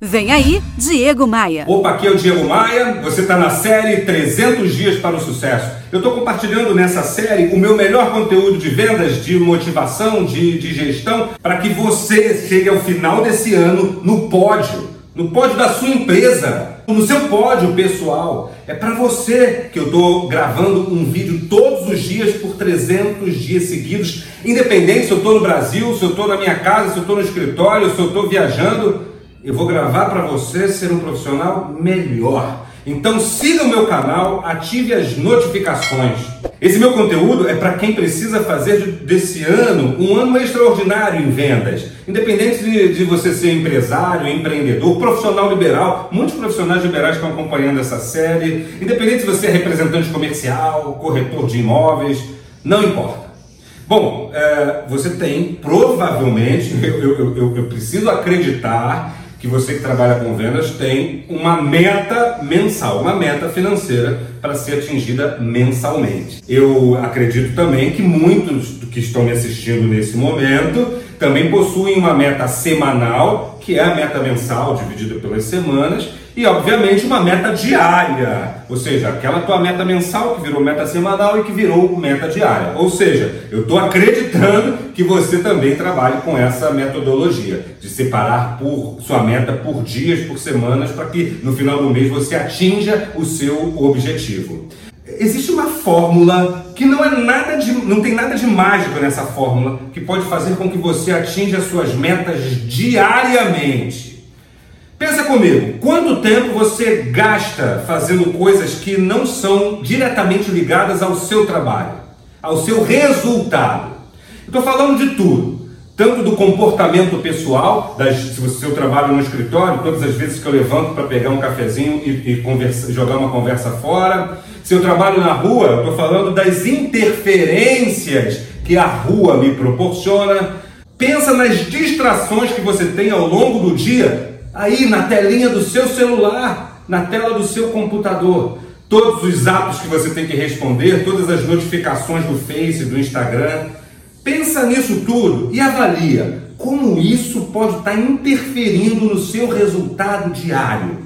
Vem aí, Diego Maia. Opa, aqui é o Diego Maia. Você está na série 300 Dias para o Sucesso. Eu estou compartilhando nessa série o meu melhor conteúdo de vendas, de motivação, de, de gestão, para que você chegue ao final desse ano no pódio, no pódio da sua empresa, no seu pódio pessoal. É para você que eu estou gravando um vídeo todos os dias por 300 dias seguidos, independente se eu estou no Brasil, se eu estou na minha casa, se eu estou no escritório, se eu estou viajando. Eu vou gravar para você ser um profissional melhor. Então siga o meu canal, ative as notificações. Esse meu conteúdo é para quem precisa fazer desse ano um ano extraordinário em vendas. Independente de, de, você ser empresário, empreendedor, profissional liberal, muitos profissionais liberais estão acompanhando essa série. Independente se você é representante comercial, corretor de imóveis, não importa. Bom, é, você tem provavelmente, eu, eu, eu, eu preciso acreditar que você que trabalha com vendas tem uma meta mensal, uma meta financeira para ser atingida mensalmente. Eu acredito também que muitos que estão me assistindo nesse momento também possuem uma meta semanal, que é a meta mensal dividida pelas semanas, e obviamente uma meta diária, ou seja, aquela tua meta mensal que virou meta semanal e que virou meta diária. Ou seja, eu estou acreditando que você também trabalhe com essa metodologia de separar por sua meta por dias, por semanas, para que no final do mês você atinja o seu objetivo. Existe uma fórmula que não é nada de, não tem nada de mágico nessa fórmula que pode fazer com que você atinja suas metas diariamente. Pensa comigo, quanto tempo você gasta fazendo coisas que não são diretamente ligadas ao seu trabalho, ao seu resultado? Estou falando de tudo, tanto do comportamento pessoal, das, se você eu trabalho no escritório, todas as vezes que eu levanto para pegar um cafezinho e, e conversa, jogar uma conversa fora. Se eu trabalho na rua, estou falando das interferências que a rua me proporciona. Pensa nas distrações que você tem ao longo do dia aí na telinha do seu celular, na tela do seu computador. Todos os atos que você tem que responder, todas as notificações do Face, do Instagram. Pensa nisso tudo e avalia como isso pode estar interferindo no seu resultado diário.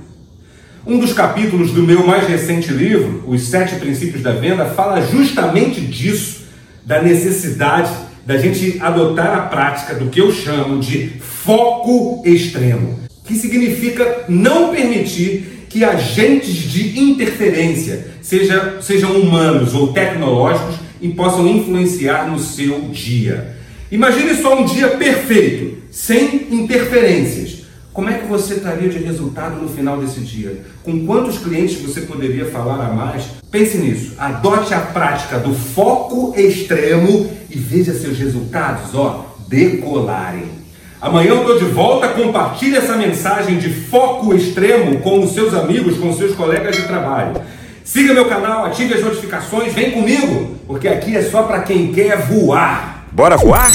Um dos capítulos do meu mais recente livro, Os Sete Princípios da Venda, fala justamente disso, da necessidade da gente adotar a prática do que eu chamo de foco extremo que significa não permitir que agentes de interferência, seja, sejam humanos ou tecnológicos, e possam influenciar no seu dia. Imagine só um dia perfeito, sem interferências. Como é que você estaria de resultado no final desse dia? Com quantos clientes você poderia falar a mais? Pense nisso. Adote a prática do foco extremo e veja seus resultados, ó, decolarem. Amanhã eu estou de volta, compartilhe essa mensagem de foco extremo com os seus amigos, com os seus colegas de trabalho. Siga meu canal, ative as notificações, vem comigo, porque aqui é só para quem quer voar. Bora voar?